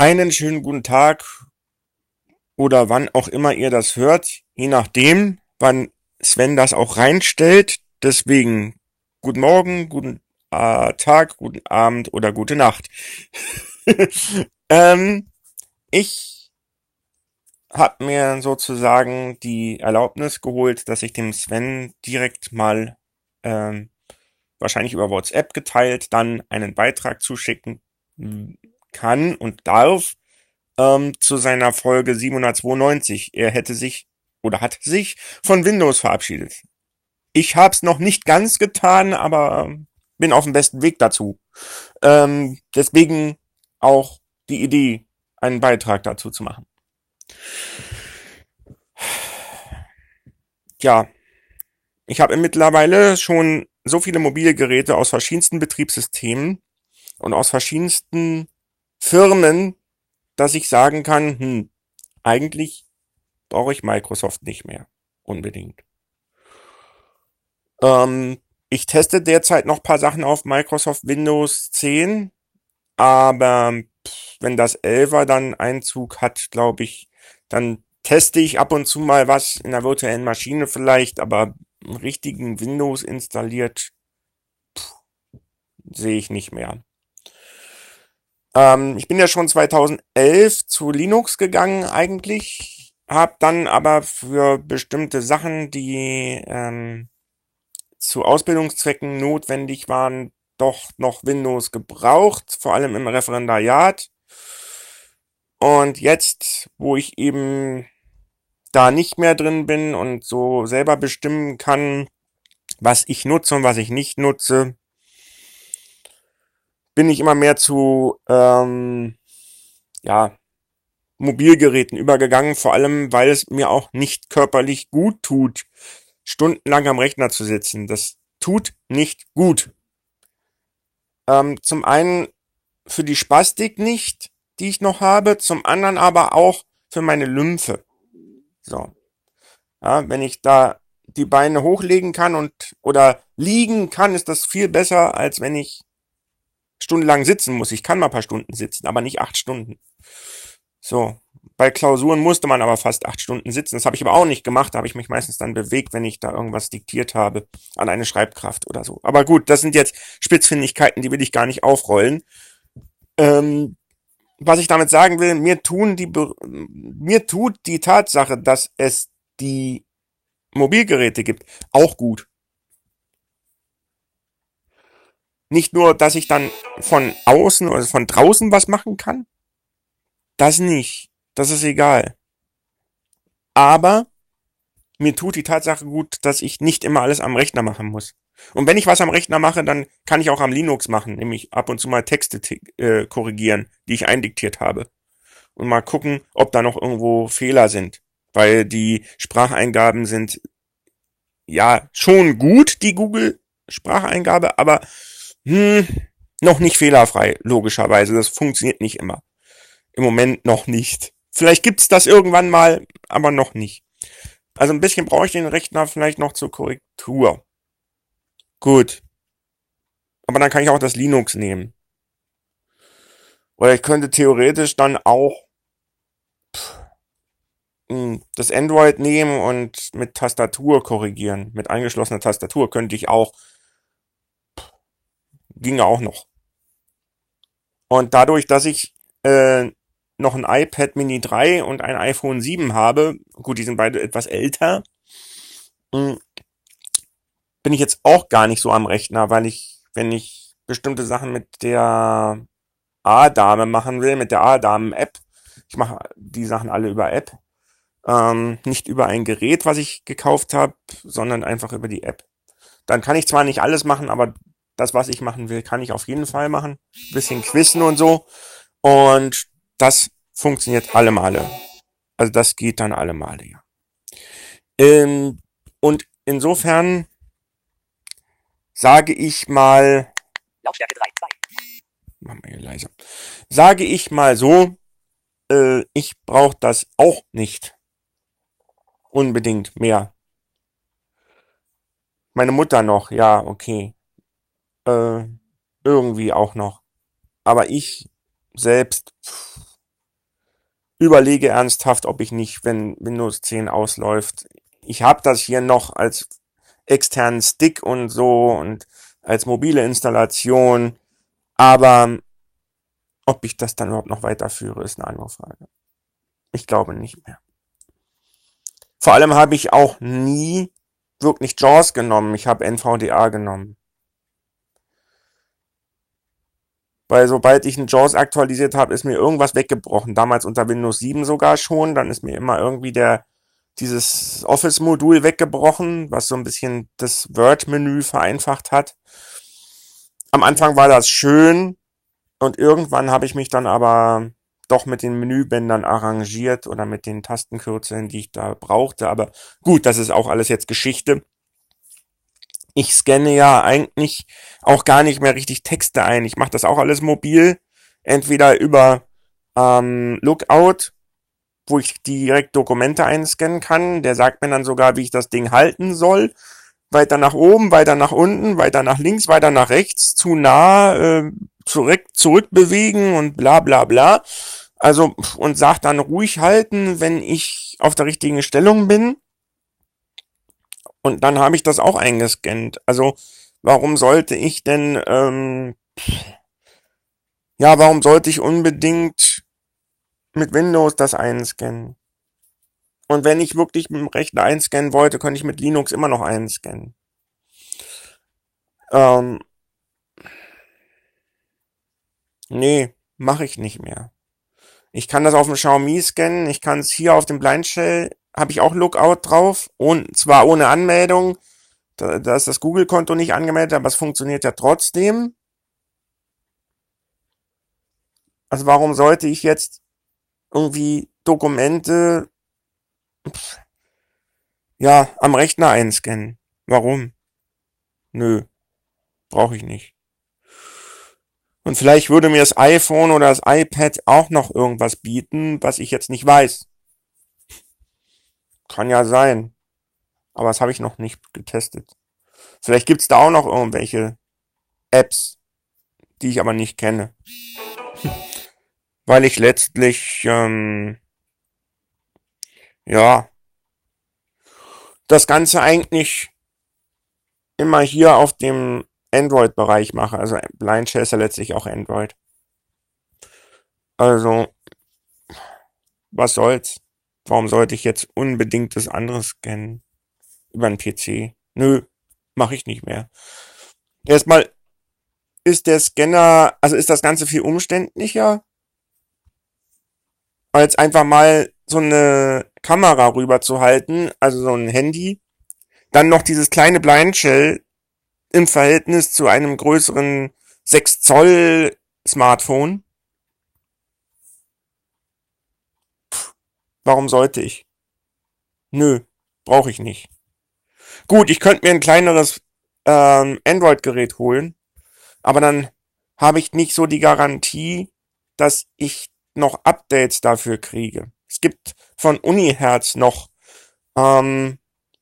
Einen schönen guten Tag oder wann auch immer ihr das hört, je nachdem, wann Sven das auch reinstellt. Deswegen guten Morgen, guten äh, Tag, guten Abend oder gute Nacht. ähm, ich habe mir sozusagen die Erlaubnis geholt, dass ich dem Sven direkt mal ähm, wahrscheinlich über WhatsApp geteilt dann einen Beitrag zuschicken kann und darf ähm, zu seiner Folge 792. Er hätte sich oder hat sich von Windows verabschiedet. Ich habe es noch nicht ganz getan, aber bin auf dem besten Weg dazu. Ähm, deswegen auch die Idee, einen Beitrag dazu zu machen. Ja, ich habe mittlerweile schon so viele mobile Geräte aus verschiedensten Betriebssystemen und aus verschiedensten Firmen, dass ich sagen kann, hm, eigentlich brauche ich Microsoft nicht mehr unbedingt. Ähm, ich teste derzeit noch paar Sachen auf Microsoft Windows 10, aber wenn das 11er dann Einzug hat, glaube ich, dann teste ich ab und zu mal was in der virtuellen Maschine vielleicht, aber einen richtigen Windows installiert sehe ich nicht mehr. Ähm, ich bin ja schon 2011 zu Linux gegangen eigentlich, habe dann aber für bestimmte Sachen, die ähm, zu Ausbildungszwecken notwendig waren, doch noch Windows gebraucht, vor allem im Referendariat. Und jetzt, wo ich eben da nicht mehr drin bin und so selber bestimmen kann, was ich nutze und was ich nicht nutze, bin ich immer mehr zu ähm, ja, Mobilgeräten übergegangen, vor allem weil es mir auch nicht körperlich gut tut, stundenlang am Rechner zu sitzen. Das tut nicht gut. Ähm, zum einen für die Spastik nicht, die ich noch habe, zum anderen aber auch für meine Lymphe. So. Ja, wenn ich da die Beine hochlegen kann und oder liegen kann, ist das viel besser, als wenn ich stundenlang sitzen muss. Ich kann mal paar Stunden sitzen, aber nicht acht Stunden. So. Bei Klausuren musste man aber fast acht Stunden sitzen. Das habe ich aber auch nicht gemacht. Da habe ich mich meistens dann bewegt, wenn ich da irgendwas diktiert habe an eine Schreibkraft oder so. Aber gut, das sind jetzt Spitzfindigkeiten, die will ich gar nicht aufrollen. Ähm, was ich damit sagen will, mir tun die, mir tut die Tatsache, dass es die Mobilgeräte gibt, auch gut. Nicht nur, dass ich dann von außen oder von draußen was machen kann. Das nicht. Das ist egal. Aber mir tut die Tatsache gut, dass ich nicht immer alles am Rechner machen muss. Und wenn ich was am Rechner mache, dann kann ich auch am Linux machen, nämlich ab und zu mal Texte äh, korrigieren, die ich eindiktiert habe. Und mal gucken, ob da noch irgendwo Fehler sind. Weil die Spracheingaben sind ja schon gut, die Google Spracheingabe, aber hm, noch nicht fehlerfrei, logischerweise. Das funktioniert nicht immer. Im Moment noch nicht. Vielleicht gibt's das irgendwann mal, aber noch nicht. Also ein bisschen brauche ich den Rechner vielleicht noch zur Korrektur. Gut. Aber dann kann ich auch das Linux nehmen. Oder ich könnte theoretisch dann auch hm, das Android nehmen und mit Tastatur korrigieren. Mit eingeschlossener Tastatur könnte ich auch ginge auch noch. Und dadurch, dass ich äh, noch ein iPad Mini 3 und ein iPhone 7 habe, gut, die sind beide etwas älter, hm, bin ich jetzt auch gar nicht so am Rechner, weil ich, wenn ich bestimmte Sachen mit der A-Dame machen will, mit der A-Damen-App, ich mache die Sachen alle über App, ähm, nicht über ein Gerät, was ich gekauft habe, sondern einfach über die App. Dann kann ich zwar nicht alles machen, aber das, was ich machen will, kann ich auf jeden Fall machen. bisschen quizzen und so. Und das funktioniert alle Male. Also das geht dann alle Male, ja. Ähm, und insofern sage ich mal. Lautstärke 3, 2. Machen wir hier leiser. Sage ich mal so, äh, ich brauche das auch nicht unbedingt mehr. Meine Mutter noch, ja, okay äh, irgendwie auch noch. Aber ich selbst überlege ernsthaft, ob ich nicht, wenn Windows 10 ausläuft, ich habe das hier noch als externen Stick und so und als mobile Installation, aber ob ich das dann überhaupt noch weiterführe, ist eine andere Frage. Ich glaube nicht mehr. Vor allem habe ich auch nie wirklich JAWS genommen. Ich habe NVDA genommen. Weil sobald ich einen JAWS aktualisiert habe, ist mir irgendwas weggebrochen. Damals unter Windows 7 sogar schon. Dann ist mir immer irgendwie der dieses Office-Modul weggebrochen, was so ein bisschen das Word-Menü vereinfacht hat. Am Anfang war das schön und irgendwann habe ich mich dann aber doch mit den Menübändern arrangiert oder mit den Tastenkürzeln, die ich da brauchte. Aber gut, das ist auch alles jetzt Geschichte. Ich scanne ja eigentlich auch gar nicht mehr richtig Texte ein. Ich mache das auch alles mobil. Entweder über ähm, Lookout, wo ich direkt Dokumente einscannen kann. Der sagt mir dann sogar, wie ich das Ding halten soll. Weiter nach oben, weiter nach unten, weiter nach links, weiter nach rechts, zu nah, äh, zurück, zurückbewegen und bla bla bla. Also, und sagt dann ruhig halten, wenn ich auf der richtigen Stellung bin. Und dann habe ich das auch eingescannt. Also, warum sollte ich denn, ähm, ja, warum sollte ich unbedingt mit Windows das einscannen? Und wenn ich wirklich mit dem Rechner einscannen wollte, könnte ich mit Linux immer noch einscannen. Ähm, nee, mache ich nicht mehr. Ich kann das auf dem Xiaomi scannen, ich kann es hier auf dem Blind Shell, habe ich auch Lookout drauf, und zwar ohne Anmeldung. Da, da ist das Google-Konto nicht angemeldet, aber es funktioniert ja trotzdem. Also warum sollte ich jetzt irgendwie Dokumente ja am Rechner einscannen? Warum? Nö, brauche ich nicht. Und vielleicht würde mir das iPhone oder das iPad auch noch irgendwas bieten, was ich jetzt nicht weiß. Kann ja sein. Aber das habe ich noch nicht getestet. Vielleicht gibt's da auch noch irgendwelche Apps, die ich aber nicht kenne. Weil ich letztlich, ähm, ja, das Ganze eigentlich immer hier auf dem Android-Bereich mache. Also Blind Shell ist ja letztlich auch Android. Also, was soll's? Warum sollte ich jetzt unbedingt das andere scannen? Über einen PC? Nö, mache ich nicht mehr. Erstmal ist der Scanner, also ist das Ganze viel umständlicher, als einfach mal so eine Kamera rüber zu halten, also so ein Handy. Dann noch dieses kleine Blind Shell im Verhältnis zu einem größeren 6 Zoll Smartphone? Warum sollte ich? Nö, brauche ich nicht. Gut, ich könnte mir ein kleineres ähm, Android-Gerät holen, aber dann habe ich nicht so die Garantie, dass ich noch Updates dafür kriege. Es gibt von Uniherz noch ähm,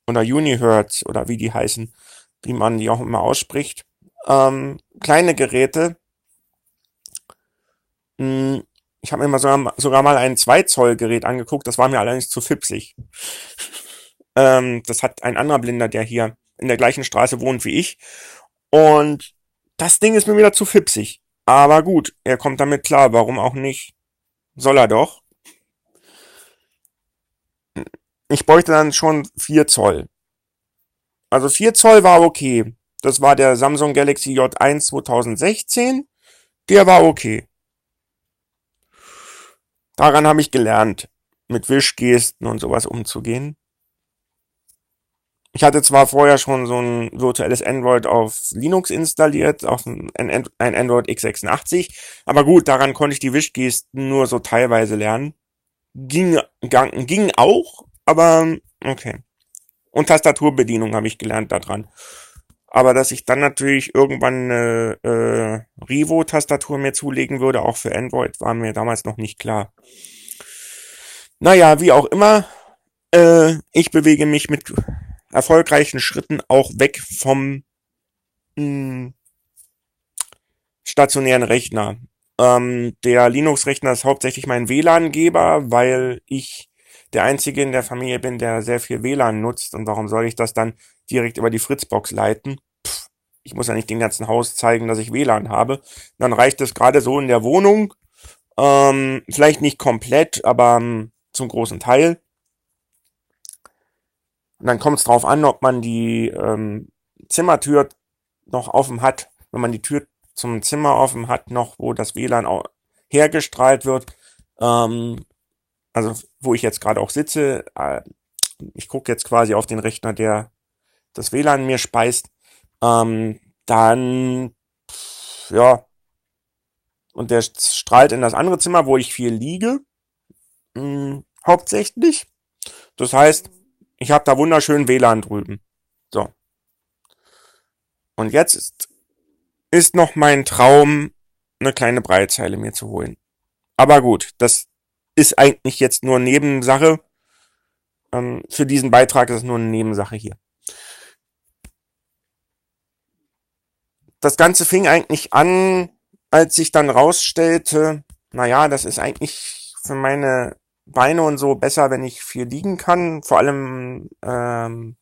oder Unihertz oder wie die heißen, wie man die auch immer ausspricht. Ähm, kleine Geräte. Hm, ich habe mir mal sogar, sogar mal ein 2 Zoll Gerät angeguckt, das war mir allerdings zu fipsig. ähm, das hat ein anderer Blinder, der hier in der gleichen Straße wohnt wie ich. Und das Ding ist mir wieder zu fipsig. Aber gut, er kommt damit klar, warum auch nicht? Soll er doch. Ich bräuchte dann schon 4 Zoll. Also 4 Zoll war okay. Das war der Samsung Galaxy J1 2016. Der war okay. Daran habe ich gelernt, mit Wischgesten und sowas umzugehen. Ich hatte zwar vorher schon so ein virtuelles Android auf Linux installiert, auf ein, Android x86, aber gut, daran konnte ich die Wischgesten nur so teilweise lernen. Ging, ging auch, aber okay. Und Tastaturbedienung habe ich gelernt daran. Aber dass ich dann natürlich irgendwann eine äh, Rivo-Tastatur mir zulegen würde, auch für Android, war mir damals noch nicht klar. Naja, wie auch immer, äh, ich bewege mich mit erfolgreichen Schritten auch weg vom mh, hm, stationären Rechner. Ähm, der Linux-Rechner ist hauptsächlich mein WLAN-Geber, weil ich der Einzige in der Familie bin, der sehr viel WLAN nutzt. Und warum soll ich das dann direkt über die Fritzbox leiten? Pff, ich muss ja nicht dem ganzen Haus zeigen, dass ich WLAN habe. Dann reicht es gerade so in der Wohnung. Ähm, vielleicht nicht komplett, aber ähm, zum großen Teil. Und dann kommt es drauf an, ob man die ähm, Zimmertür noch offen hat. Wenn man die Tür zum Zimmer offen hat, noch wo das WLAN hergestrahlt wird. Ähm, also wo ich jetzt gerade auch sitze. Äh, ich gucke jetzt quasi auf den Rechner, der das WLAN mir speist. Ähm, dann, ja, und der strahlt in das andere Zimmer, wo ich viel liege. Mh, hm, hauptsächlich. Das heißt, ich habe da wunderschön WLAN drüben. So. Und jetzt ist, ist noch mein Traum, eine kleine Breitzeile mir zu holen. Aber gut, das ist eigentlich jetzt nur Nebensache. Ähm, für diesen Beitrag ist es nur eine Nebensache hier. Das Ganze fing eigentlich an, als sich dann rausstellte, naja, das ist eigentlich für meine Beine und so besser, wenn ich viel liegen kann. Vor allem, ähm,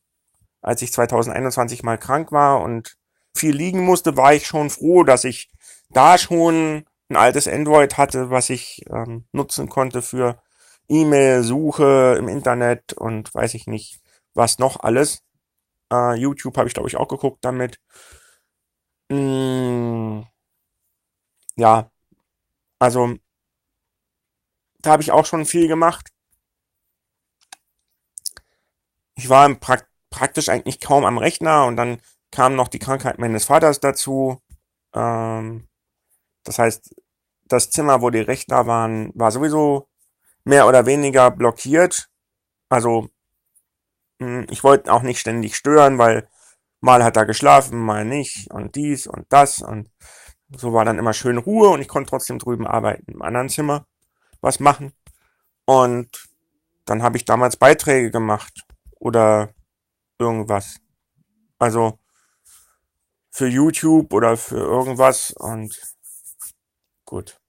als ich 2021 mal krank war und viel liegen musste, war ich schon froh, dass ich da schon ein altes Android hatte, was ich ähm, nutzen konnte für E-Mail, Suche im Internet und weiß ich nicht, was noch alles. Äh, YouTube habe ich, glaube ich, auch geguckt damit. Mm, ja, also da habe ich auch schon viel gemacht. Ich war pra praktisch eigentlich kaum am Rechner und dann kam noch die Krankheit meines Vaters dazu. Ähm, das heißt, das Zimmer, wo die Rechner waren, war sowieso mehr oder weniger blockiert. Also hm, ich wollte auch nicht ständig stören, weil mal hat er geschlafen, mal nicht und dies und das und so war dann immer schön Ruhe und ich konnte trotzdem drüben arbeiten im anderen Zimmer was machen. Und dann habe ich damals Beiträge gemacht oder irgendwas. Also für YouTube oder für irgendwas und gut.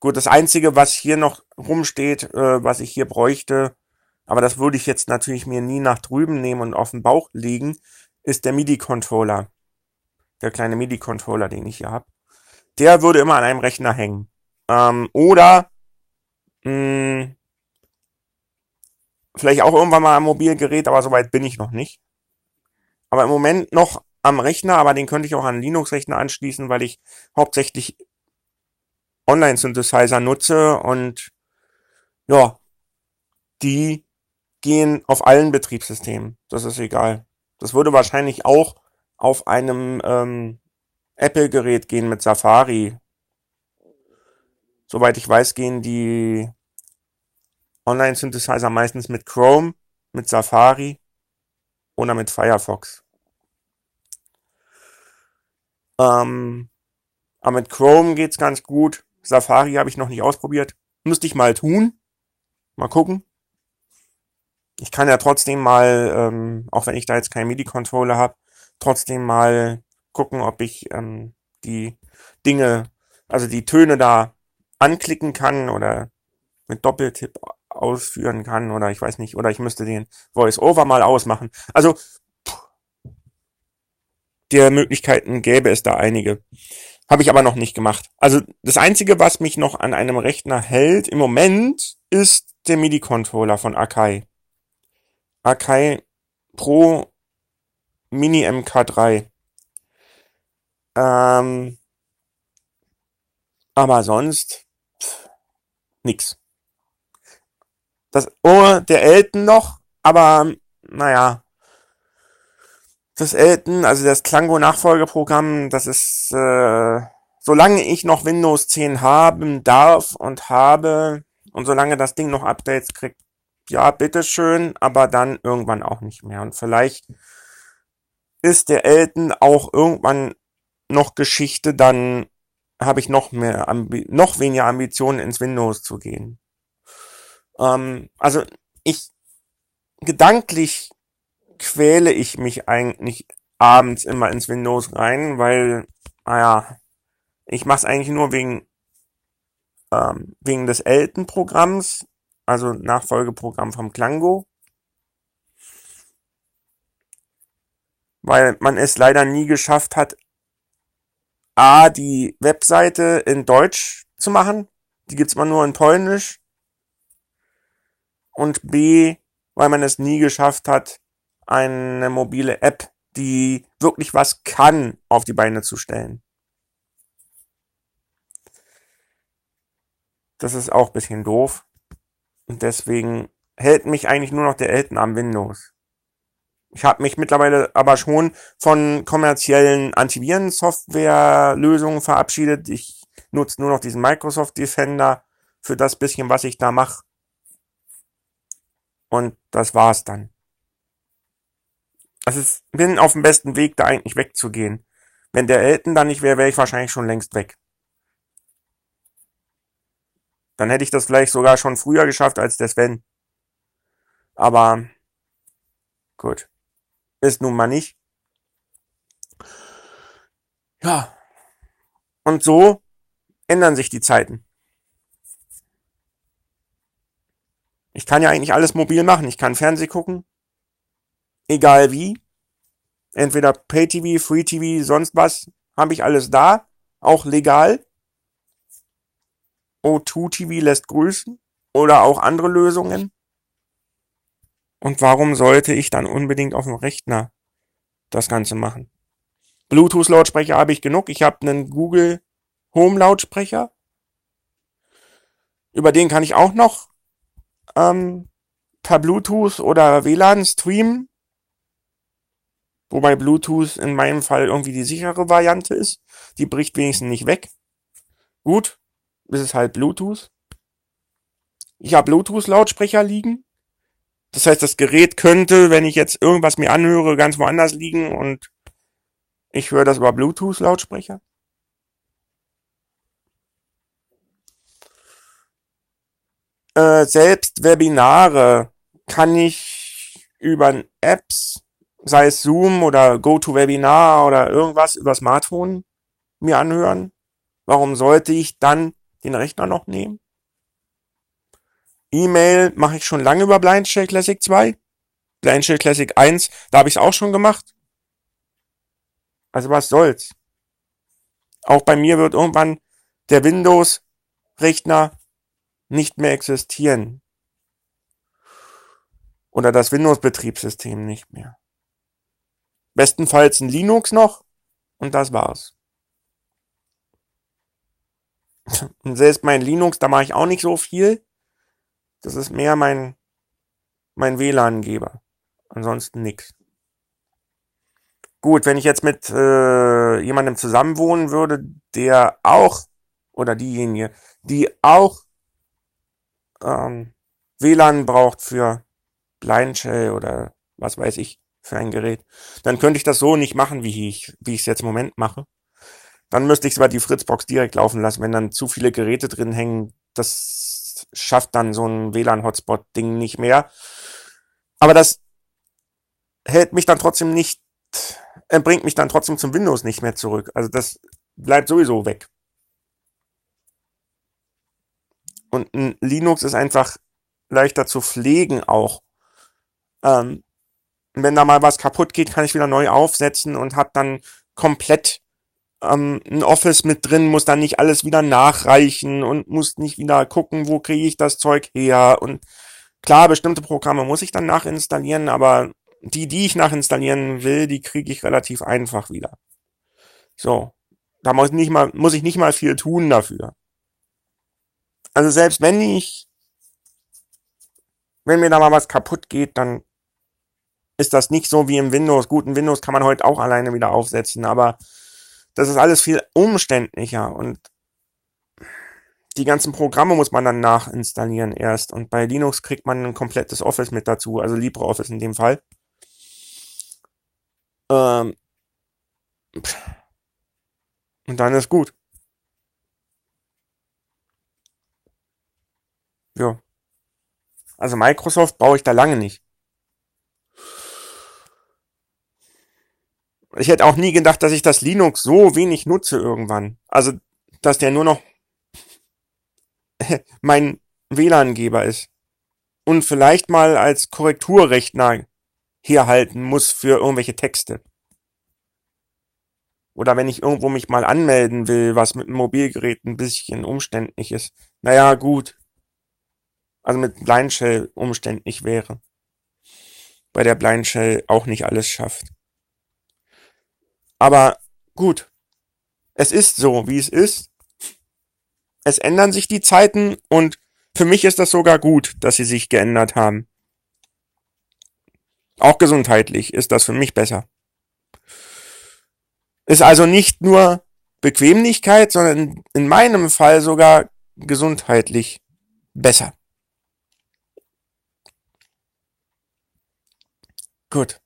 Gut, das Einzige, was hier noch rumsteht, äh, was ich hier bräuchte, aber das würde ich jetzt natürlich mir nie nach drüben nehmen und auf den Bauch legen, ist der MIDI-Controller. Der kleine MIDI-Controller, den ich hier habe. Der würde immer an einem Rechner hängen. Ähm, oder mh, hm, vielleicht auch irgendwann mal am Mobilgerät, aber soweit bin ich noch nicht. Aber im Moment noch am Rechner, aber den könnte ich auch an Linux-Rechner anschließen, weil ich hauptsächlich Online-Synthesizer nutze und ja, die gehen auf allen Betriebssystemen. Das ist egal. Das würde wahrscheinlich auch auf einem ähm, Apple-Gerät gehen mit Safari. Soweit ich weiß, gehen die Online-Synthesizer meistens mit Chrome, mit Safari oder mit Firefox. Ähm, aber mit Chrome geht's ganz gut. Safari habe ich noch nicht ausprobiert. Müsste ich mal tun. Mal gucken. Ich kann ja trotzdem mal, ähm, auch wenn ich da jetzt keinen MIDI-Controller habe, trotzdem mal gucken, ob ich ähm, die Dinge, also die Töne da anklicken kann oder mit Doppeltipp ausführen kann oder ich weiß nicht, oder ich müsste den Voice-Over mal ausmachen. Also der Möglichkeiten gäbe es da einige. Habe ich aber noch nicht gemacht. Also das Einzige, was mich noch an einem Rechner hält im Moment, ist der MIDI-Controller von Akai. Akai Pro Mini MK3. Ähm, aber sonst pff, nix. Das Ohr der Elten noch, aber naja, das Elton, also das Klango-Nachfolgeprogramm, das ist, äh, solange ich noch Windows 10 haben darf und habe und solange das Ding noch Updates kriegt, ja, bitteschön, aber dann irgendwann auch nicht mehr. Und vielleicht ist der Elton auch irgendwann noch Geschichte, dann habe ich noch mehr, noch weniger Ambitionen ins Windows zu gehen. Ähm, also ich gedanklich quäle ich mich eigentlich abends immer ins Windows rein, weil, naja, Ich mache es eigentlich nur wegen, ähm, wegen des Elton-Programms, also Nachfolgeprogramm vom Klango. Weil man es leider nie geschafft hat, A, die Webseite in Deutsch zu machen. Die gibt's immer nur in Polnisch. Und B, weil man es nie geschafft hat, eine mobile App, die wirklich was kann, auf die Beine zu stellen. Das ist auch bisschen doof. Und deswegen hält mich eigentlich nur noch der Elten am Windows. Ich habe mich mittlerweile aber schon von kommerziellen Antiviren-Software-Lösungen verabschiedet. Ich nutze nur noch diesen Microsoft Defender für das bisschen, was ich da mache. Und das war's dann. Also ich bin auf dem besten Weg, da eigentlich wegzugehen. Wenn der Elton da nicht wäre, wäre ich wahrscheinlich schon längst weg. Dann hätte ich das vielleicht sogar schon früher geschafft als der Sven. Aber gut. Ist nun mal nicht. Ja. Und so ändern sich die Zeiten. Ich kann ja eigentlich alles mobil machen. Ich kann Fernseh gucken. Egal wie. Entweder Pay-TV, Free-TV, sonst was. Habe ich alles da. Auch legal. O2 TV lässt grüßen. Oder auch andere Lösungen. Und warum sollte ich dann unbedingt auf dem Rechner das Ganze machen? Bluetooth-Lautsprecher habe ich genug. Ich habe einen Google Home-Lautsprecher. Über den kann ich auch noch ähm, per Bluetooth oder WLAN streamen. Wobei Bluetooth in meinem Fall irgendwie die sichere Variante ist. Die bricht wenigstens nicht weg. Gut, ist es halt Bluetooth. Ich habe Bluetooth-Lautsprecher liegen. Das heißt, das Gerät könnte, wenn ich jetzt irgendwas mir anhöre, ganz woanders liegen und ich höre das über Bluetooth-Lautsprecher. Äh, selbst Webinare kann ich über Apps, sei es Zoom oder GoToWebinar oder irgendwas über Smartphone mir anhören. Warum sollte ich dann den Rechner noch nehmen? E-Mail mache ich schon lange über Blindshell Classic 2. Blindshell Classic 1, da habe ich es auch schon gemacht. Also was soll's. Auch bei mir wird irgendwann der Windows-Rechner nicht mehr existieren. Oder das Windows-Betriebssystem nicht mehr. Bestenfalls ein Linux noch und das war's. Und selbst mein Linux, da mache ich auch nicht so viel. Das ist mehr mein, mein WLAN-Geber. Ansonsten nix. Gut, wenn ich jetzt mit äh, jemandem zusammenwohnen würde, der auch, oder diejenige, die auch ähm, WLAN braucht für Blindshell oder was weiß ich für ein Gerät, dann könnte ich das so nicht machen, wie ich wie ich es jetzt im Moment mache. Dann müsste ich zwar die Fritzbox direkt laufen lassen, wenn dann zu viele Geräte drin hängen. Das schafft dann so ein WLAN-Hotspot-Ding nicht mehr. Aber das hält mich dann trotzdem nicht, äh, bringt mich dann trotzdem zum Windows nicht mehr zurück. Also das bleibt sowieso weg. Und ein Linux ist einfach leichter zu pflegen auch. Ähm, wenn da mal was kaputt geht, kann ich wieder neu aufsetzen und habe dann komplett ähm, ein Office mit drin, muss dann nicht alles wieder nachreichen und muss nicht wieder gucken, wo kriege ich das Zeug her. Und klar, bestimmte Programme muss ich dann nachinstallieren, aber die, die ich nachinstallieren will, die kriege ich relativ einfach wieder. So. Da muss, nicht mal, muss ich nicht mal viel tun dafür. Also selbst wenn ich, wenn mir da mal was kaputt geht, dann ist das nicht so wie im Windows. Guten Windows kann man heute auch alleine wieder aufsetzen, aber das ist alles viel umständlicher und die ganzen Programme muss man dann nachinstallieren erst. Und bei Linux kriegt man ein komplettes Office mit dazu, also LibreOffice in dem Fall. Ähm und dann ist gut. Ja. Also Microsoft brauche ich da lange nicht. Ich hätte auch nie gedacht, dass ich das Linux so wenig nutze irgendwann. Also dass der nur noch mein WLAN-Geber ist und vielleicht mal als Korrekturrechner herhalten muss für irgendwelche Texte. Oder wenn ich irgendwo mich mal anmelden will, was mit dem Mobilgerät ein bisschen umständlich ist. Naja, gut. Also mit Blind Shell umständlich wäre. Bei der Blind Shell auch nicht alles schafft. Aber gut. Es ist so, wie es ist. Es ändern sich die Zeiten und für mich ist das sogar gut, dass sie sich geändert haben. Auch gesundheitlich ist das für mich besser. Ist also nicht nur Bequemlichkeit, sondern in meinem Fall sogar gesundheitlich besser. Gut.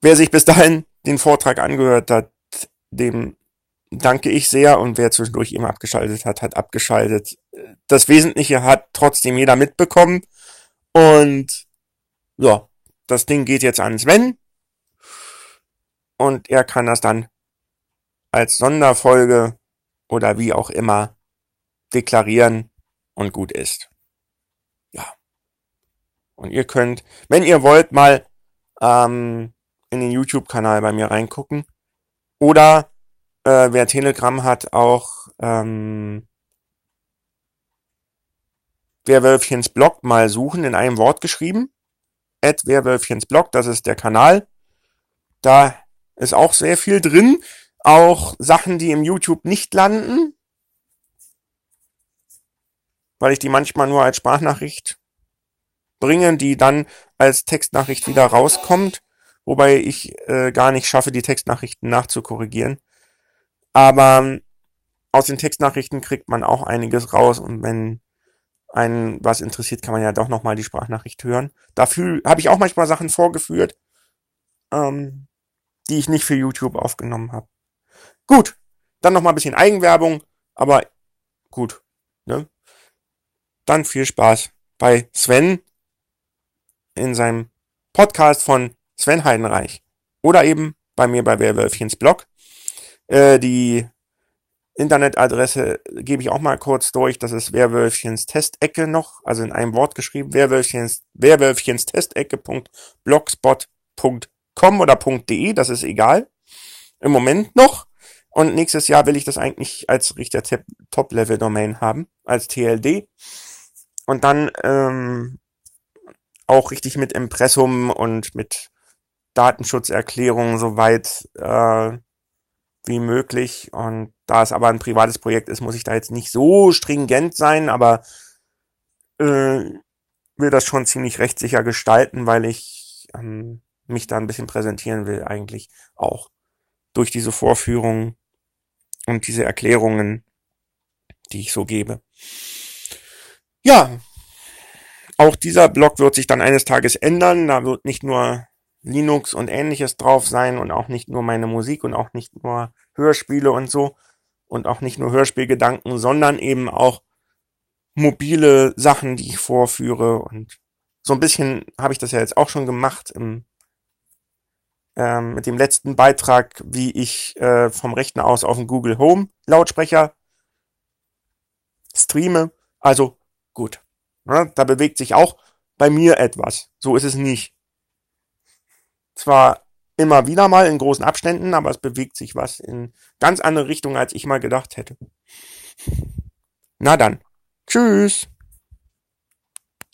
Wer sich bis dahin den Vortrag angehört hat, dem danke ich sehr und wer zwischendurch immer abgeschaltet hat, hat abgeschaltet. Das Wesentliche hat trotzdem jeder mitbekommen und ja, das Ding geht jetzt an Sven und er kann das dann als Sonderfolge oder wie auch immer deklarieren und gut ist. Ja. Und ihr könnt, wenn ihr wollt, mal ähm, in den YouTube-Kanal bei mir reingucken. Oder äh, wer Telegram hat, auch ähm, Werwölfchens Blog mal suchen, in einem Wort geschrieben. At Werwölfchens Blog, das ist der Kanal. Da ist auch sehr viel drin. Auch Sachen, die im YouTube nicht landen. Weil ich die manchmal nur als Sprachnachricht bringe, die dann als Textnachricht wieder rauskommt. Wobei ich äh, gar nicht schaffe, die Textnachrichten nachzukorrigieren. Aber ähm, aus den Textnachrichten kriegt man auch einiges raus und wenn einen was interessiert, kann man ja doch nochmal die Sprachnachricht hören. Dafür habe ich auch manchmal Sachen vorgeführt. Ähm, die ich nicht für YouTube aufgenommen habe. Gut, dann noch mal ein bisschen Eigenwerbung, aber gut. Ne? Dann viel Spaß bei Sven in seinem Podcast von Sven Heidenreich oder eben bei mir bei Werwölfchens Blog. Äh, die Internetadresse gebe ich auch mal kurz durch. Das ist Werwölfchens Testecke noch, also in einem Wort geschrieben. Werwölfchens, Werwölfchens Testecke.blogspot.com .com oder .de, das ist egal. Im Moment noch. Und nächstes Jahr will ich das eigentlich als richter Top-Level-Domain haben, als TLD. Und dann ähm, auch richtig mit Impressum und mit Datenschutzerklärungen soweit äh, wie möglich. Und da es aber ein privates Projekt ist, muss ich da jetzt nicht so stringent sein, aber äh, will das schon ziemlich rechtssicher gestalten, weil ich ähm, mich da ein bisschen präsentieren will, eigentlich auch durch diese Vorführungen und diese Erklärungen, die ich so gebe. Ja, auch dieser Blog wird sich dann eines Tages ändern. Da wird nicht nur Linux und ähnliches drauf sein und auch nicht nur meine Musik und auch nicht nur Hörspiele und so und auch nicht nur Hörspielgedanken, sondern eben auch mobile Sachen, die ich vorführe und so ein bisschen habe ich das ja jetzt auch schon gemacht im ähm, mit dem letzten Beitrag, wie ich äh, vom Rechner aus auf den Google Home Lautsprecher streame. Also gut. Ja, da bewegt sich auch bei mir etwas. So ist es nicht. Zwar immer wieder mal in großen Abständen, aber es bewegt sich was in ganz andere Richtungen, als ich mal gedacht hätte. Na dann. Tschüss.